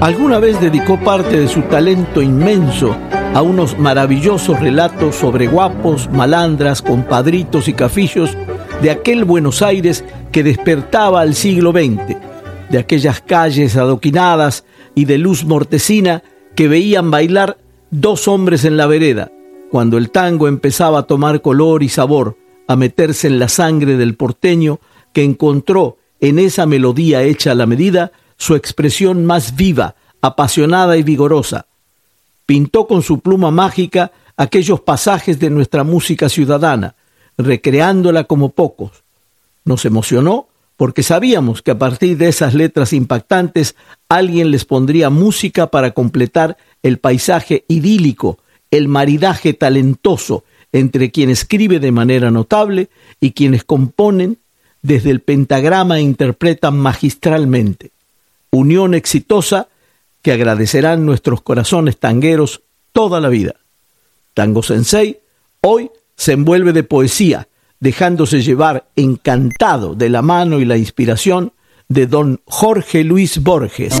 Alguna vez dedicó parte de su talento inmenso a unos maravillosos relatos sobre guapos, malandras, compadritos y cafillos de aquel Buenos Aires que despertaba al siglo XX, de aquellas calles adoquinadas y de luz mortecina que veían bailar dos hombres en la vereda, cuando el tango empezaba a tomar color y sabor, a meterse en la sangre del porteño que encontró en esa melodía hecha a la medida su expresión más viva, apasionada y vigorosa. Pintó con su pluma mágica aquellos pasajes de nuestra música ciudadana, recreándola como pocos. Nos emocionó porque sabíamos que a partir de esas letras impactantes alguien les pondría música para completar el paisaje idílico, el maridaje talentoso entre quien escribe de manera notable y quienes componen desde el pentagrama e interpretan magistralmente unión exitosa que agradecerán nuestros corazones tangueros toda la vida. Tango Sensei hoy se envuelve de poesía, dejándose llevar encantado de la mano y la inspiración de don Jorge Luis Borges.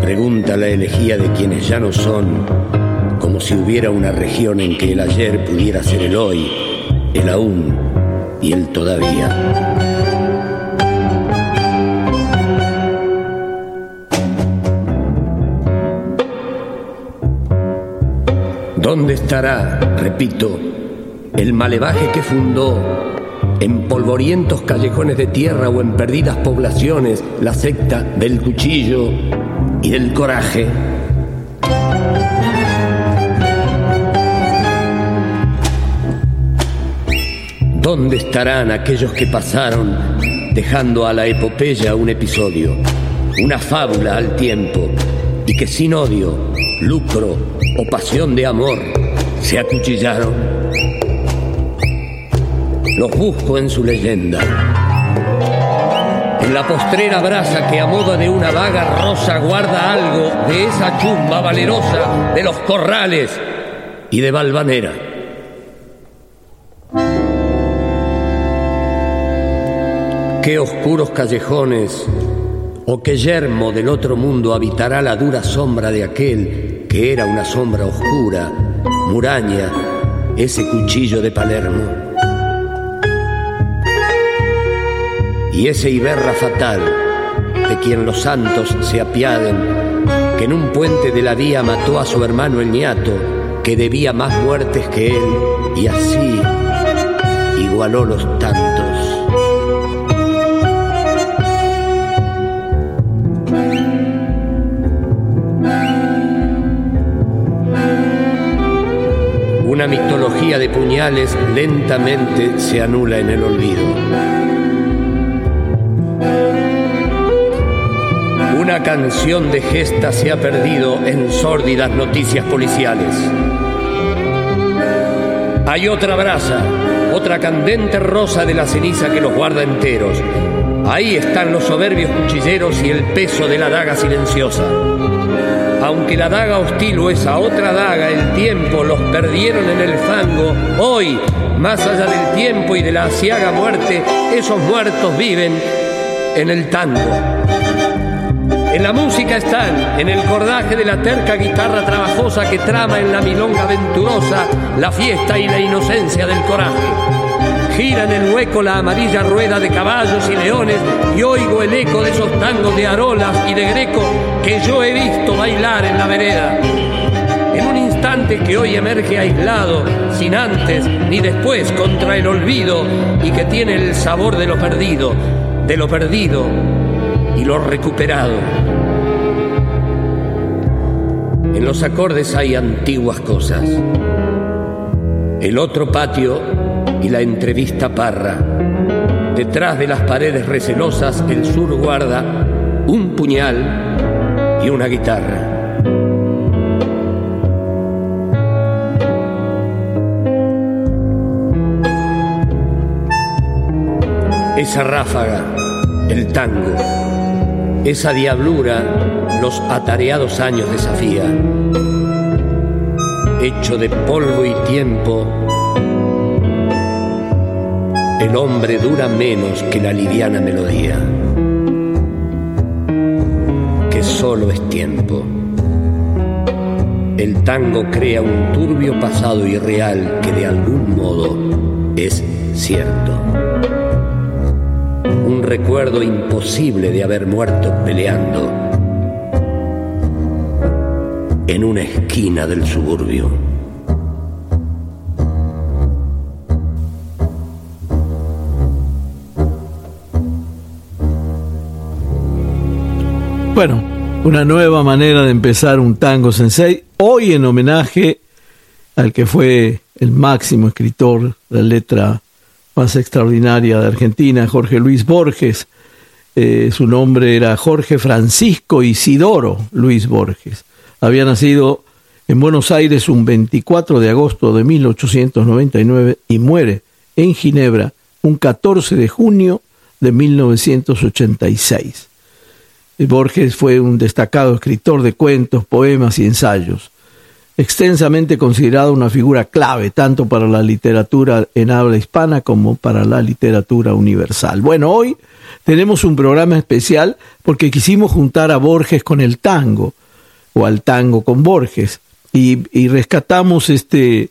Pregunta la elegía de quienes ya no son, como si hubiera una región en que el ayer pudiera ser el hoy, el aún y el todavía. ¿Dónde estará, repito, el malevaje que fundó en polvorientos callejones de tierra o en perdidas poblaciones, la secta del cuchillo y del coraje. ¿Dónde estarán aquellos que pasaron dejando a la epopeya un episodio, una fábula al tiempo, y que sin odio, lucro o pasión de amor se acuchillaron? Los busco en su leyenda. En la postrera brasa que a modo de una vaga rosa guarda algo de esa chumba valerosa de los corrales y de Valvanera. Qué oscuros callejones o qué yermo del otro mundo habitará la dura sombra de aquel que era una sombra oscura, muraña, ese cuchillo de Palermo. Y ese Iberra fatal, de quien los santos se apiaden, que en un puente de la vía mató a su hermano el niato, que debía más muertes que él, y así igualó los tantos. Una mitología de puñales lentamente se anula en el olvido. Una canción de gesta se ha perdido en sórdidas noticias policiales. Hay otra brasa, otra candente rosa de la ceniza que los guarda enteros. Ahí están los soberbios cuchilleros y el peso de la daga silenciosa. Aunque la daga hostil o esa otra daga, el tiempo los perdieron en el fango, hoy, más allá del tiempo y de la asiaga muerte, esos muertos viven en el tango. En la música están, en el cordaje de la terca guitarra trabajosa que trama en la milonga venturosa la fiesta y la inocencia del coraje. Gira en el hueco la amarilla rueda de caballos y leones y oigo el eco de esos tangos de arolas y de greco que yo he visto bailar en la vereda. En un instante que hoy emerge aislado, sin antes ni después contra el olvido y que tiene el sabor de lo perdido, de lo perdido y lo recuperado. En los acordes hay antiguas cosas. El otro patio y la entrevista parra. Detrás de las paredes recelosas el sur guarda un puñal y una guitarra. Esa ráfaga, el tango, esa diablura los atareados años desafía. Hecho de polvo y tiempo, el hombre dura menos que la liviana melodía, que solo es tiempo. El tango crea un turbio pasado irreal que de algún modo recuerdo imposible de haber muerto peleando en una esquina del suburbio. Bueno, una nueva manera de empezar un tango sensei, hoy en homenaje al que fue el máximo escritor de letra más extraordinaria de Argentina, Jorge Luis Borges. Eh, su nombre era Jorge Francisco Isidoro Luis Borges. Había nacido en Buenos Aires un 24 de agosto de 1899 y muere en Ginebra un 14 de junio de 1986. Borges fue un destacado escritor de cuentos, poemas y ensayos extensamente considerado una figura clave tanto para la literatura en habla hispana como para la literatura universal. Bueno, hoy tenemos un programa especial porque quisimos juntar a Borges con el tango, o al tango con Borges, y, rescatamos este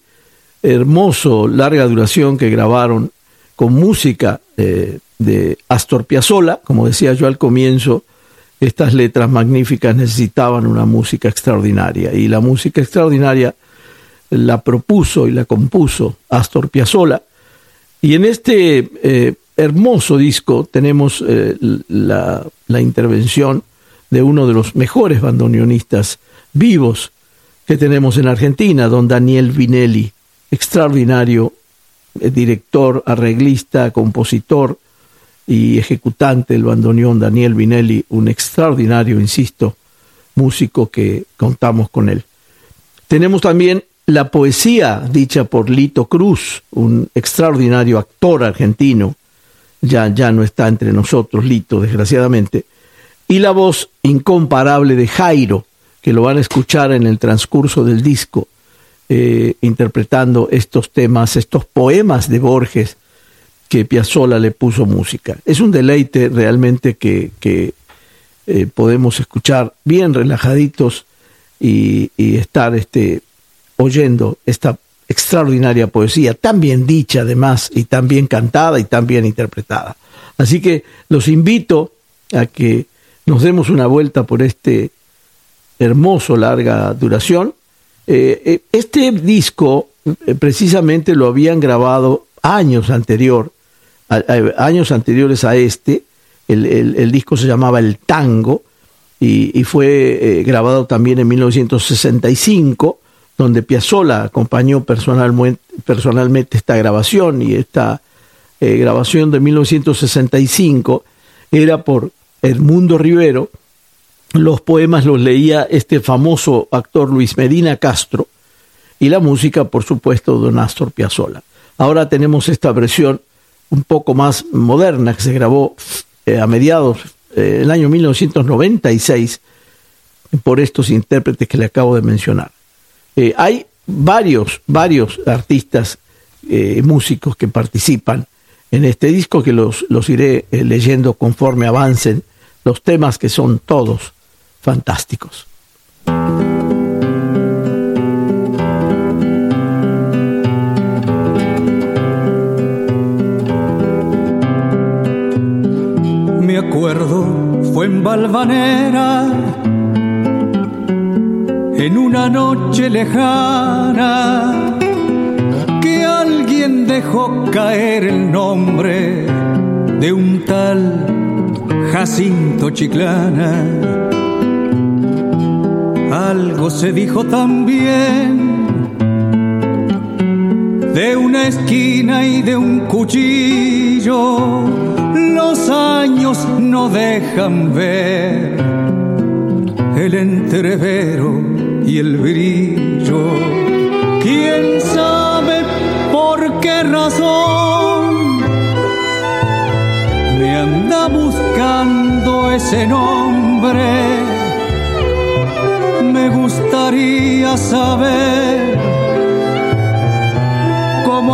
hermoso larga duración que grabaron con música eh, de Astor Piazzolla, como decía yo al comienzo, estas letras magníficas necesitaban una música extraordinaria. Y la música extraordinaria la propuso y la compuso Astor Piazzolla. Y en este eh, hermoso disco tenemos eh, la, la, intervención de uno de los mejores bandoneonistas vivos que tenemos en Argentina, don Daniel Vinelli, extraordinario director, arreglista, compositor y ejecutante del bandoneón Daniel Vinelli, un extraordinario, insisto, músico que contamos con él. Tenemos también la poesía dicha por Lito Cruz, un extraordinario actor argentino, ya, ya no está entre nosotros Lito, desgraciadamente, y la voz incomparable de Jairo, que lo van a escuchar en el transcurso del disco, eh, interpretando estos temas, estos poemas de Borges que Piazzolla le puso música. Es un deleite realmente que, eh, podemos escuchar bien relajaditos y, estar este, oyendo esta extraordinaria poesía, tan bien dicha además, y tan bien cantada y tan bien interpretada. Así que los invito a que nos demos una vuelta por este hermoso larga duración. Eh, eh, este disco precisamente lo habían grabado años anterior, años anteriores a este. El, disco se llamaba El Tango y, fue grabado también en 1965 donde Piazzolla acompañó personalmente, personalmente esta grabación y esta eh, grabación de 1965 era por Edmundo Rivero. Los poemas los leía este famoso actor Luis Medina Castro y la música, por supuesto, don Astor Piazzolla. Ahora tenemos esta versión un poco más moderna que se grabó eh, a mediados del año 1996 por estos intérpretes que le acabo de mencionar. Eh, hay varios, varios artistas, eh, músicos que participan en este disco que los, los iré eh, leyendo conforme avancen los temas que son todos fantásticos. Acuerdo, fue en Valvanera en una noche lejana que alguien dejó caer el nombre de un tal Jacinto Chiclana. Algo se dijo también de una esquina y de un cuchillo. Los años no dejan ver el entrevero y el brillo. ¿Quién sabe por qué razón me anda buscando ese nombre? Me gustaría saber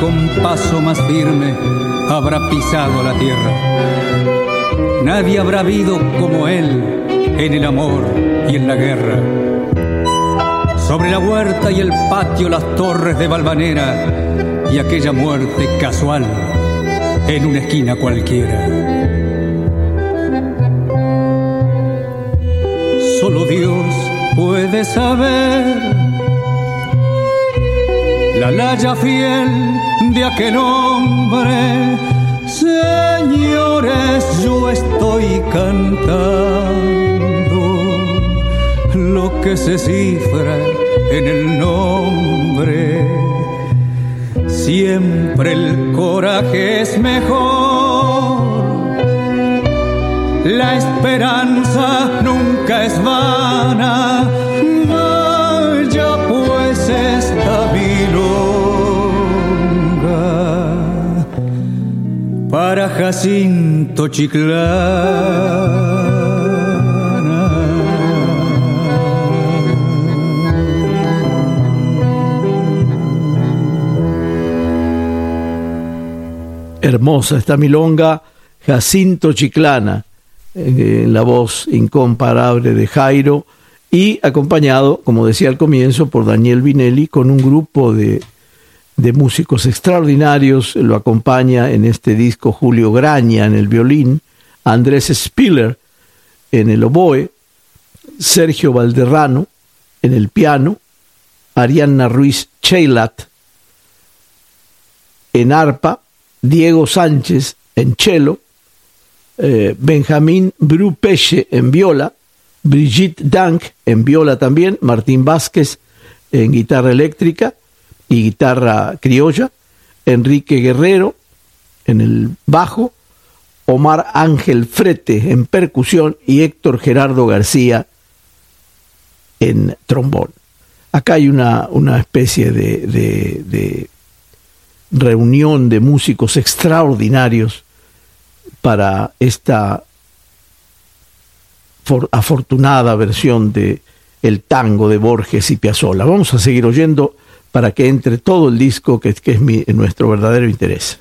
Con paso más firme habrá pisado la tierra. Nadie habrá habido como él en el amor y en la guerra sobre la huerta y el patio las torres de Valvanera y aquella muerte casual en una esquina cualquiera. Solo Dios puede saber la laya fiel de aquel hombre. Señores, yo estoy cantando lo que se cifra en el nombre. Siempre el coraje es mejor. La esperanza nunca es vana. Para Jacinto Chiclán. hermosa esta milonga, Jacinto Chiclana, en la voz incomparable de Jairo y acompañado, como decía al comienzo, por Daniel Vinelli con un grupo de, de músicos extraordinarios. Lo acompaña en este disco Julio Graña en el violín, Andrés Spiller en el oboe, Sergio Valderrano en el piano, Arianna Ruiz Cheilat en arpa, Diego Sánchez en cello, eh, Benjamín Brupeche en viola, Brigitte Dank en viola también, Martín Vázquez en guitarra eléctrica y guitarra criolla, Enrique Guerrero en el bajo, Omar Ángel Frete en percusión y Héctor Gerardo García en trombón. Acá hay una, una especie de, de reunión de músicos extraordinarios para esta afortunada versión de el tango de Borges y Piazzolla. Vamos a seguir oyendo para que entre todo el disco que, que es mi, nuestro verdadero interés.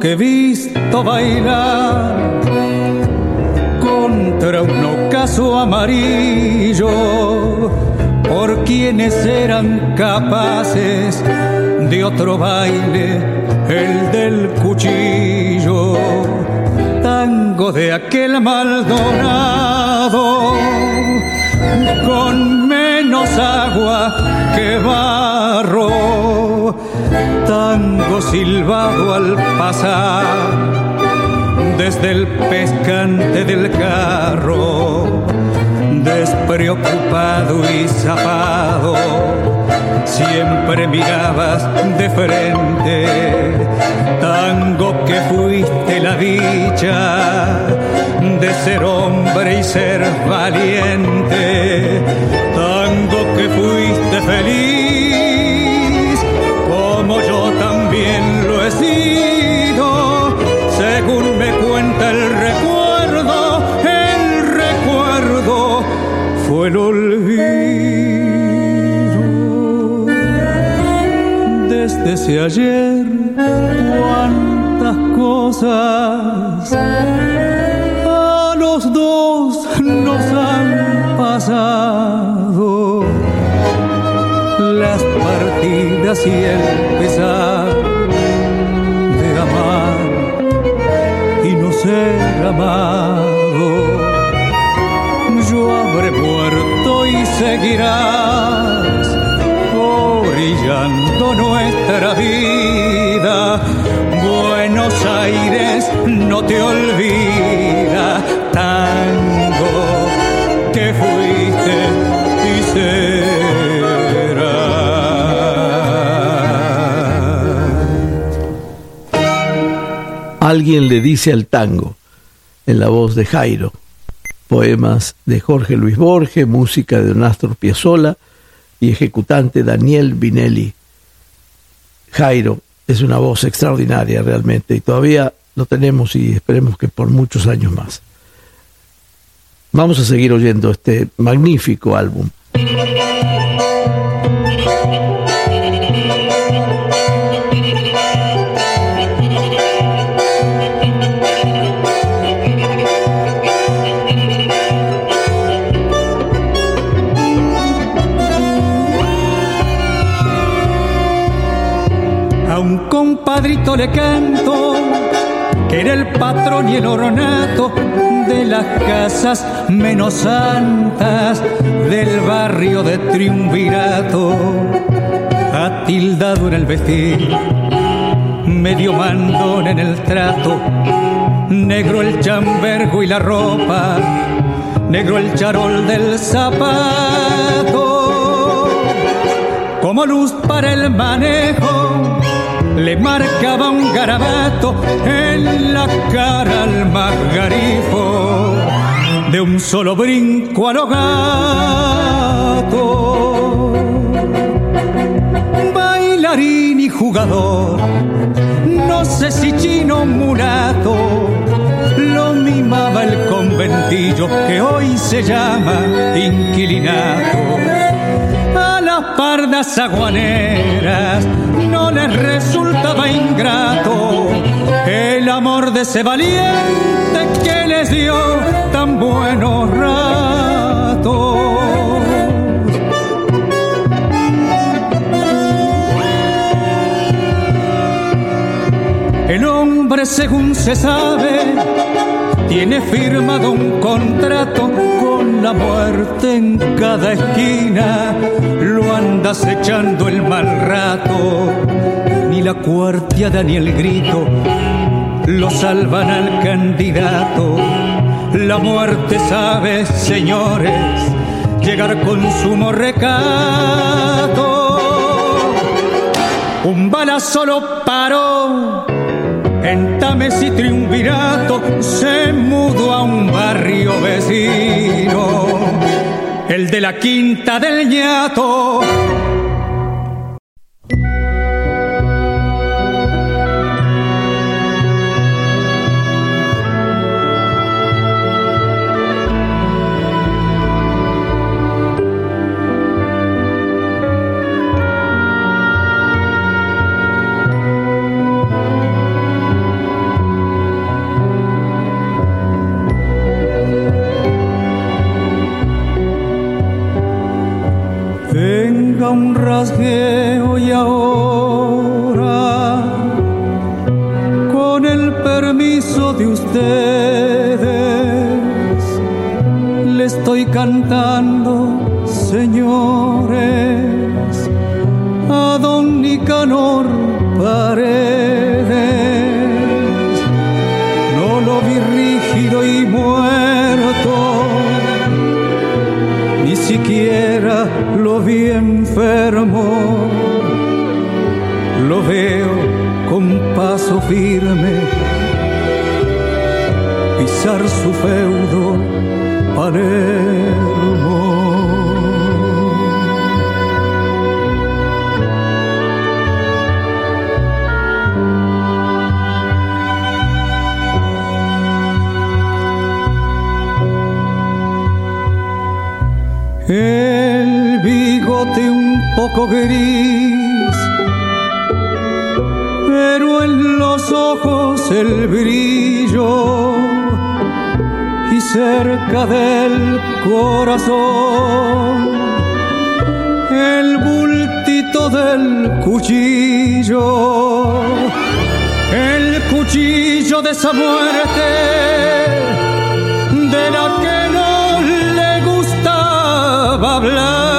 Que he visto bailar contra un ocaso amarillo por quienes eran capaces de otro baile, el del cuchillo, tango de aquel Maldonado, con menos agua que barro tango silbado al pasar desde el pescante del carro, despreocupado y zapado, siempre mirabas de frente, tango que fuiste la dicha de ser hombre y ser valiente, tango que fuiste feliz fue el olvido. Desde ese ayer, cuántas cosas a los dos nos han pasado. Las partidas y el pesar ser amado. Muerto y seguirás orillando nuestra vida. Buenos Aires no te olvida, tango que fuiste y Alguien le dice al tango, en la voz de Jairo. Poemas de Jorge Luis Borges, música de Don Astor Piazzolla y ejecutante Daniel Vinelli. Jairo es una voz extraordinaria realmente y todavía lo tenemos y esperemos que por muchos años más. Vamos a seguir oyendo este magnífico álbum. Le canto, que era el patrón y el ornato de las casas menos santas del barrio de Triunvirato. Atildado en el vestir, medio mandón en el trato, negro el chambergo y la ropa, negro el charol del zapato, como luz para el manejo le marcaba un garabato en la cara al margarifo de un solo brinco al gato. Bailarín y jugador, no sé si chino o mulato, lo mimaba el conventillo que hoy se llama inquilinato. Pardas aguaneras no les resultaba ingrato el amor de ese valiente que les dio tan buenos ratos. El hombre, según se sabe, tiene firmado un contrato la muerte en cada esquina. Lo anda acechando el mal rato, ni la cuarteada ni el grito lo salvan al candidato. La muerte sabe, señores, llegar con sumo recato. Un balazo lo paró en Tames y Triunvirato, se mudó a un barrio vecino, el de la Quinta del Ñato y ahora, con el permiso de ustedes, le estoy cantando, señores, a don Nicanor Paredes. No lo vi rígido y muerto, ni siquiera lo vi enfermo, firme pisar su feudo Palermo. El bigote un poco gris, ojos el brillo y cerca del corazón el bultito del cuchillo, el cuchillo de esa muerte de la que hablar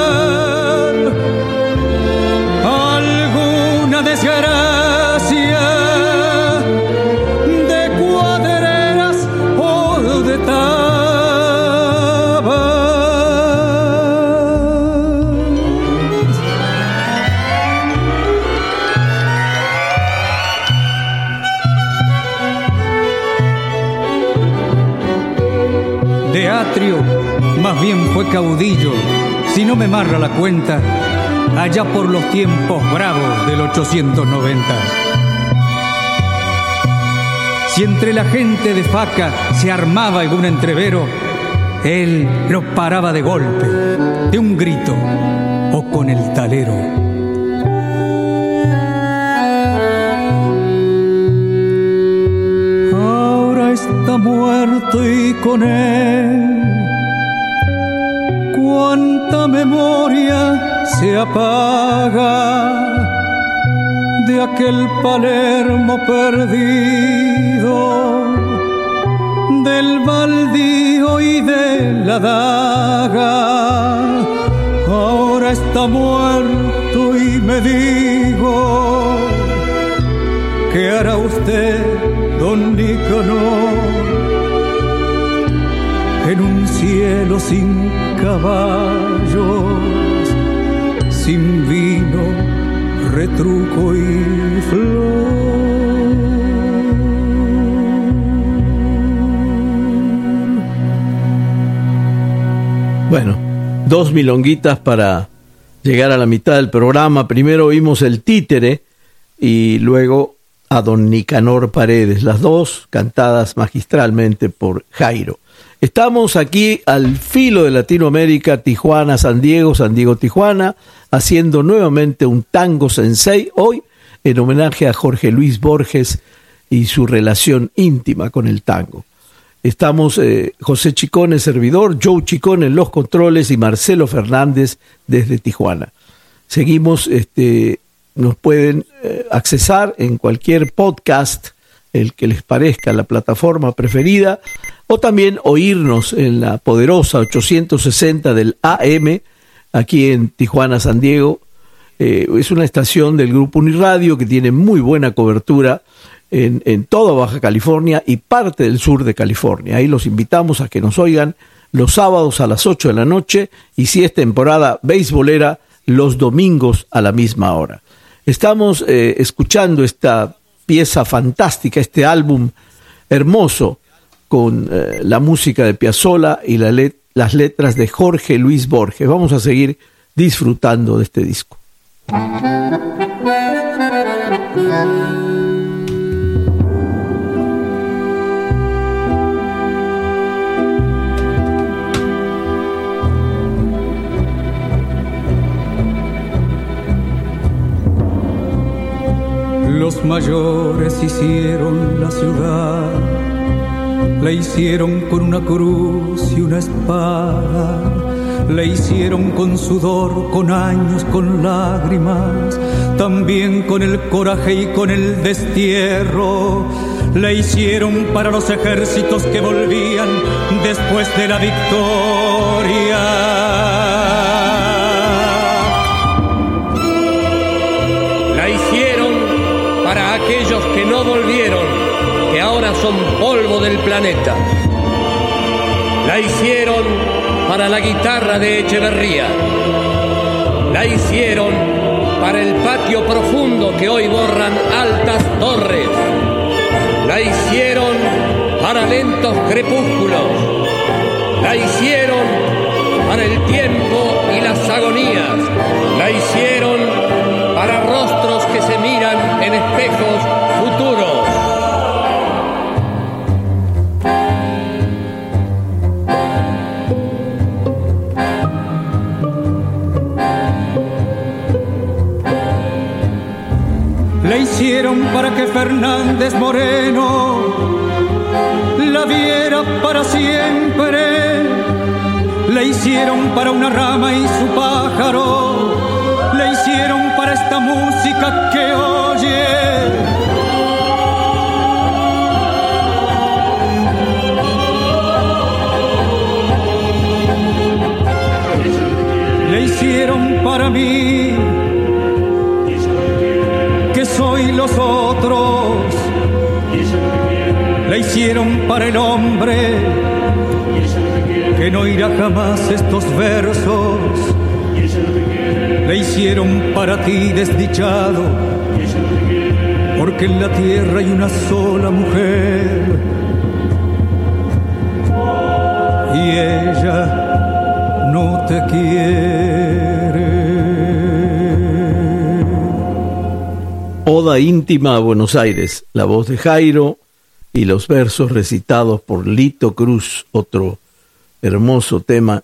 Más bien fue caudillo si no me marra la cuenta, allá por los tiempos bravos del 890. Si entre la gente de faca se armaba algún entrevero, él lo paraba de golpe, de un grito o con el talero. Ahora está muerto y con él cuánta memoria se apaga de aquel Palermo perdido, del baldío y de la daga. Ahora está muerto y me digo, ¿qué hará usted, don Nicanor? en un cielo sin caballos, sin vino, retruco y flor. Bueno, dos milonguitas para llegar a la mitad del programa. Primero oímos el títere y luego a don Nicanor Paredes, las dos cantadas magistralmente por Jairo. Estamos aquí al filo de Latinoamérica, Tijuana, San Diego, San Diego, Tijuana, haciendo nuevamente un tango sensei, hoy en homenaje a Jorge Luis Borges y su relación íntima con el tango. Estamos eh, José Chicone, servidor, Joe Chicone en los controles y Marcelo Fernández desde Tijuana. Seguimos, este, nos pueden eh, accesar en cualquier podcast, el que les parezca la plataforma preferida, o también oírnos en la poderosa 860 del AM, aquí en Tijuana, San Diego. Eh, es una estación del grupo Uniradio que tiene muy buena cobertura en, en toda Baja California y parte del sur de California. Ahí los invitamos a que nos oigan los sábados a las 8 de la noche y si es temporada beisbolera, los domingos a la misma hora. Estamos eh, escuchando esta pieza fantástica, este álbum hermoso con eh, la música de Piazzolla y las letras de Jorge Luis Borges. Vamos a seguir disfrutando de este disco. Los mayores hicieron la ciudad la hicieron con una cruz y una espada. La hicieron con sudor, con años, con lágrimas, también con el coraje y con el destierro. La hicieron para los ejércitos que volvían después de la victoria. Son polvo del planeta. La hicieron para la guitarra de Echeverría. La hicieron para el patio profundo que hoy borran altas torres. La hicieron para lentos crepúsculos. La hicieron para el tiempo y las agonías. La hicieron para rostros que se miran en espejos futuros. Hicieron para que Fernández Moreno la viera para siempre. Le hicieron para una rama y su pájaro. Le hicieron para esta música que oye. Hicieron para mí soy los otros. Le hicieron para el hombre que no irá jamás estos versos. Le hicieron para ti desdichado, porque en la tierra hay una sola mujer. Y ella no te quiere. Oda íntima a Buenos Aires, la voz de Jairo y los versos recitados por Lito Cruz, otro hermoso tema.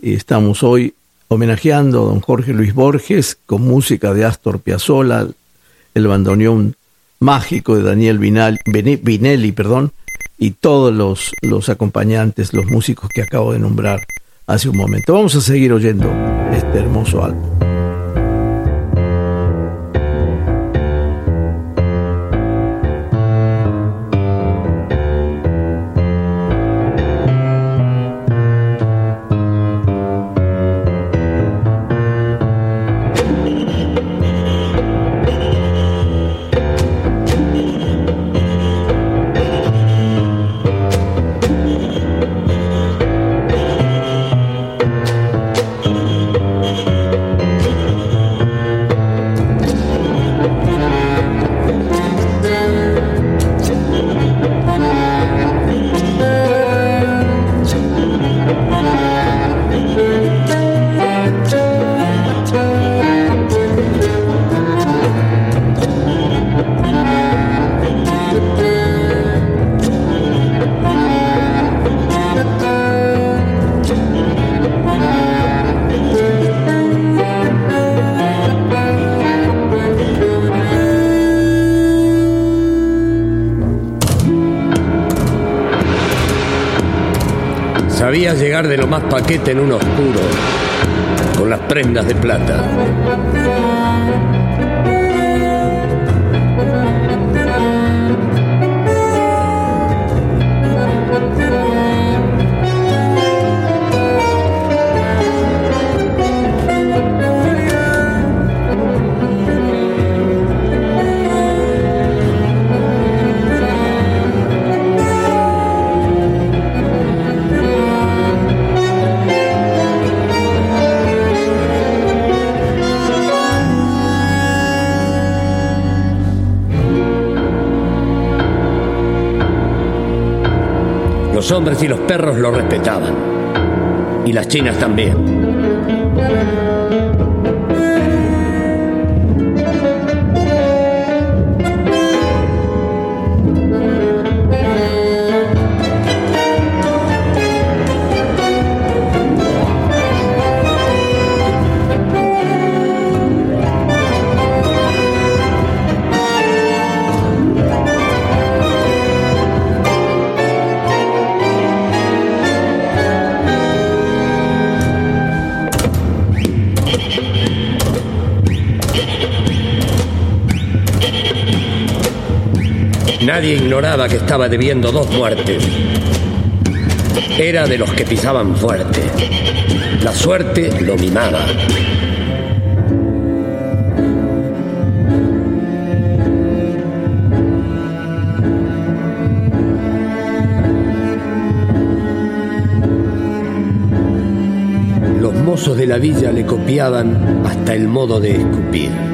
Y estamos hoy homenajeando a don Jorge Luis Borges con música de Astor Piazzolla, el bandoneón mágico de Daniel Vinelli, perdón, y todos los acompañantes, los músicos que acabo de nombrar hace un momento. Vamos a seguir oyendo este hermoso álbum. De lo más paquete en un oscuro, con las prendas de plata. Los hombres y los perros lo respetaban. Y las chinas también. Nadie ignoraba que estaba debiendo dos muertes. Era de los que pisaban fuerte. La suerte lo mimaba. Los mozos de la villa le copiaban hasta el modo de escupir.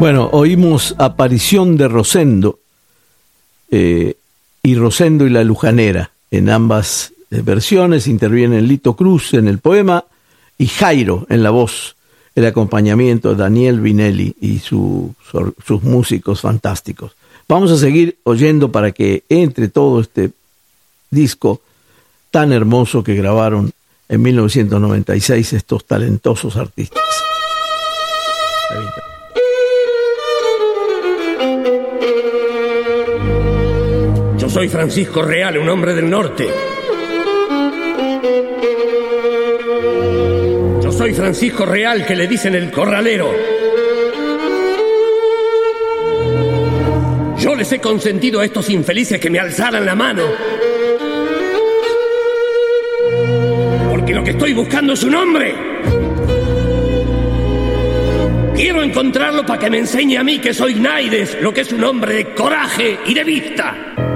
Bueno, oímos Aparición de Rosendo eh, y Rosendo y la Lujanera. En ambas eh, versiones intervienen Lito Cruz en el poema y Jairo en la voz, el acompañamiento de Daniel Vinelli y sus músicos fantásticos. Vamos a seguir oyendo para que entre todo este disco tan hermoso que grabaron en 1996 estos talentosos artistas. Soy Francisco Real, un hombre del norte. Yo soy Francisco Real, que le dicen el corralero. Yo les he consentido a estos infelices que me alzaran la mano. Porque lo que estoy buscando es un hombre. Quiero encontrarlo para que me enseñe a mí que soy Naides, lo que es un hombre de coraje y de vista.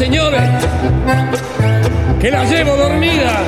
señores, que la llevo dormida.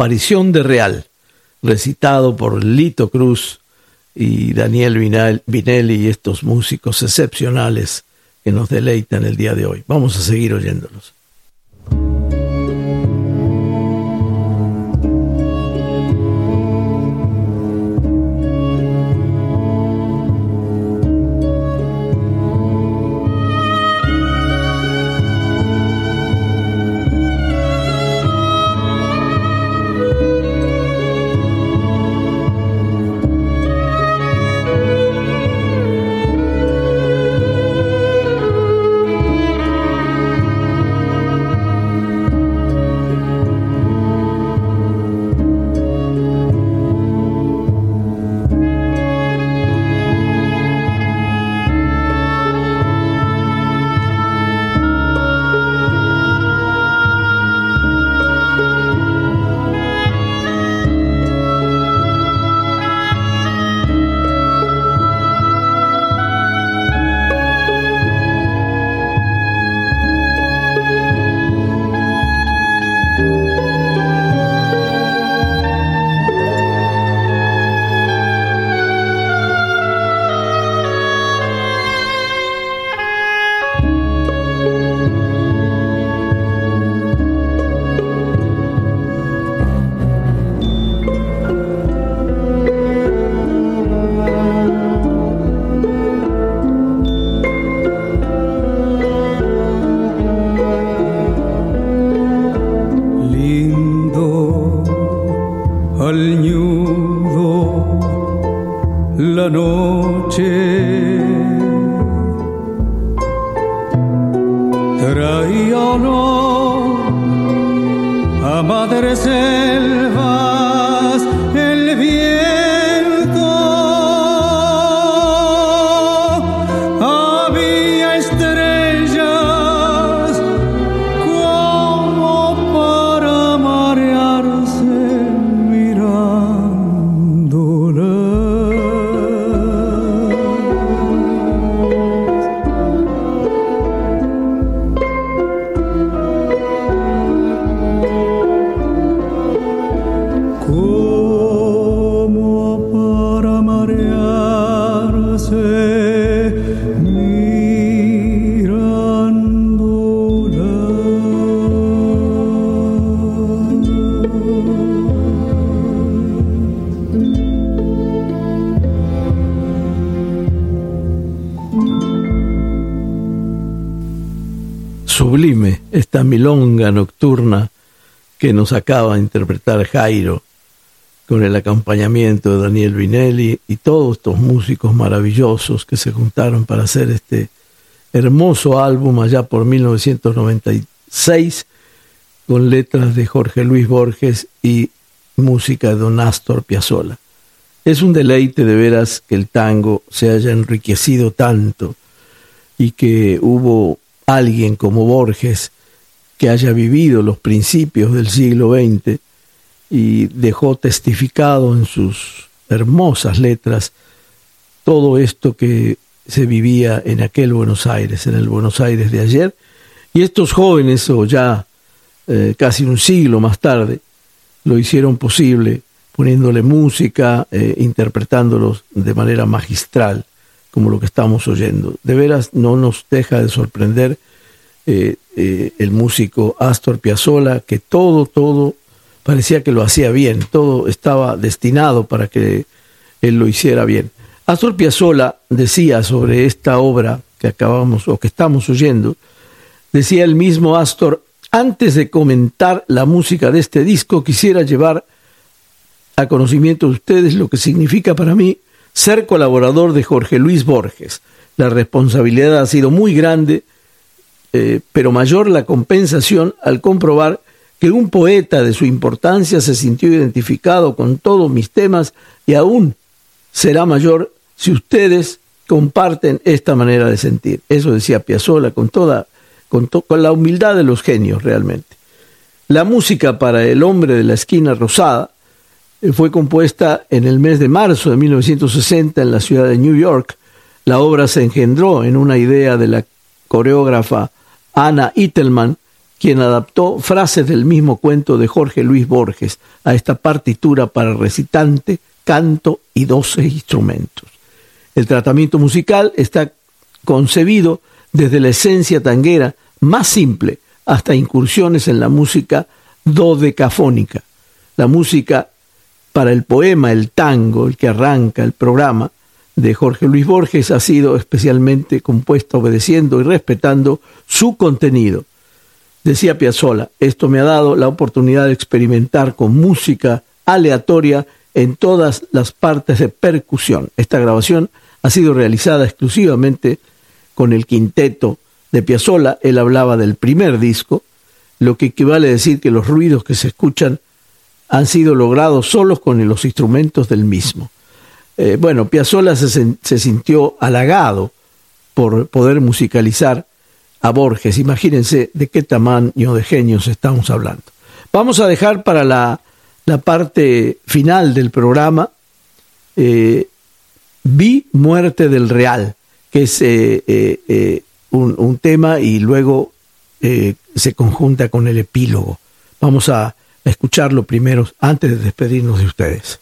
Aparición de Real, recitado por Lito Cruz y Daniel Vinelli y estos músicos excepcionales que nos deleitan el día de hoy. Vamos a seguir oyéndolos. Sublime esta milonga nocturna que nos acaba de interpretar Jairo con el acompañamiento de Daniel Vinelli y todos estos músicos maravillosos que se juntaron para hacer este hermoso álbum allá por 1996 con letras de Jorge Luis Borges y música de Don Astor Piazzolla. Es un deleite de veras que el tango se haya enriquecido tanto y que hubo alguien como Borges que haya vivido los principios del siglo XX y dejó testificado en sus hermosas letras todo esto que se vivía en aquel Buenos Aires, en el Buenos Aires de ayer. Y estos jóvenes, o ya eh, casi un siglo más tarde, lo hicieron posible poniéndole música, eh, interpretándolos de manera magistral, como lo que estamos oyendo. De veras no nos deja de sorprender eh, eh, el músico Astor Piazzolla, que todo, todo parecía que lo hacía bien, todo estaba destinado para que él lo hiciera bien. Astor Piazzolla decía sobre esta obra que acabamos o que estamos oyendo, decía el mismo Astor, antes de comentar la música de este disco, quisiera llevar a conocimiento de ustedes lo que significa para mí ser colaborador de Jorge Luis Borges. La responsabilidad ha sido muy grande, eh, pero mayor la compensación al comprobar que un poeta de su importancia se sintió identificado con todos mis temas y aún será mayor si ustedes comparten esta manera de sentir. Eso decía Piazzolla con toda con, la humildad de los genios realmente. La música para el hombre de la esquina rosada fue compuesta en el mes de marzo de 1960 en la ciudad de New York. La obra se engendró en una idea de la coreógrafa Anna Ittelman, quien adaptó frases del mismo cuento de Jorge Luis Borges a esta partitura para recitante, canto y doce instrumentos. El tratamiento musical está concebido desde la esencia tanguera más simple hasta incursiones en la música dodecafónica. La música para el poema El tango, el que arranca el programa de Jorge Luis Borges, ha sido especialmente compuesta obedeciendo y respetando su contenido. Decía Piazzolla, esto me ha dado la oportunidad de experimentar con música aleatoria en todas las partes de percusión. Esta grabación ha sido realizada exclusivamente con el quinteto de Piazzolla. Él hablaba del primer disco, lo que equivale a decir que los ruidos que se escuchan han sido logrados solos con los instrumentos del mismo. Eh, bueno, Piazzolla se, se, sintió halagado por poder musicalizar a Borges. Imagínense de qué tamaño de genios estamos hablando. Vamos a dejar para la, parte final del programa eh, Vi Muerte del Real, que es eh, un, tema y luego se conjunta con el epílogo. Vamos a escucharlo primero antes de despedirnos de ustedes.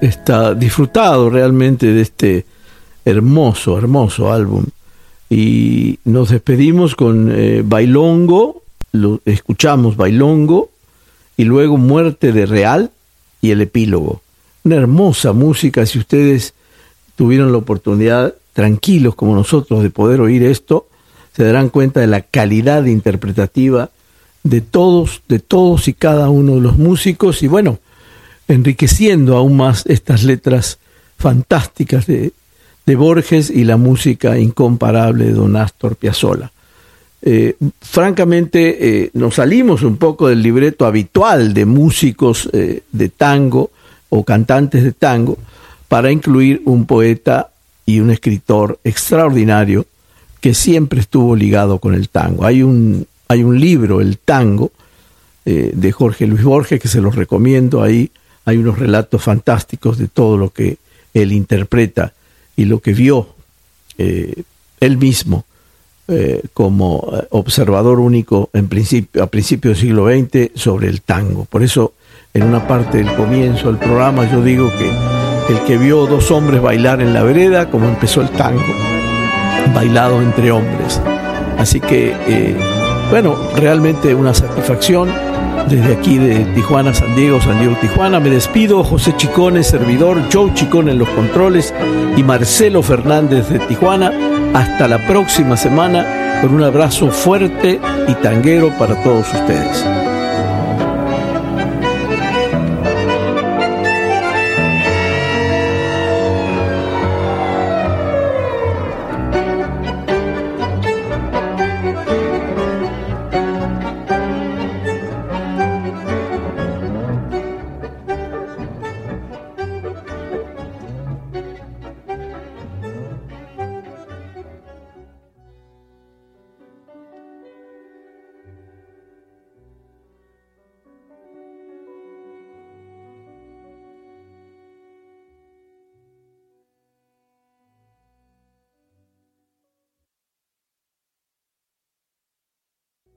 Está, disfrutado realmente de este hermoso, hermoso álbum. Y nos despedimos con eh, Bailongo, lo, escuchamos Bailongo, y luego Muerte de Real y el epílogo. Una hermosa música, si ustedes tuvieron la oportunidad, tranquilos como nosotros, de poder oír esto, se darán cuenta de la calidad interpretativa de todos, de todos y cada uno de los músicos. Y bueno, enriqueciendo aún más estas letras fantásticas de, Borges y la música incomparable de Don Astor Piazzolla. Eh, francamente, eh, nos salimos un poco del libreto habitual de músicos eh, de tango o cantantes de tango para incluir un poeta y un escritor extraordinario que siempre estuvo ligado con el tango. Hay un, hay un libro, El Tango, de Jorge Luis Borges, que se los recomiendo ahí hay unos relatos fantásticos de todo lo que él interpreta y lo que vio eh, él mismo eh, como eh, observador único en principio, a principios del siglo XX sobre el tango. Por eso en una parte del comienzo del programa yo digo que el que vio dos hombres bailar en la vereda, como empezó el tango, bailado entre hombres. Así que bueno, realmente una satisfacción desde aquí de Tijuana, San Diego, San Diego, Tijuana. Me despido, José Chicone, servidor, Joe Chicón en los controles y Marcelo Fernández de Tijuana. Hasta la próxima semana con un abrazo fuerte y tanguero para todos ustedes.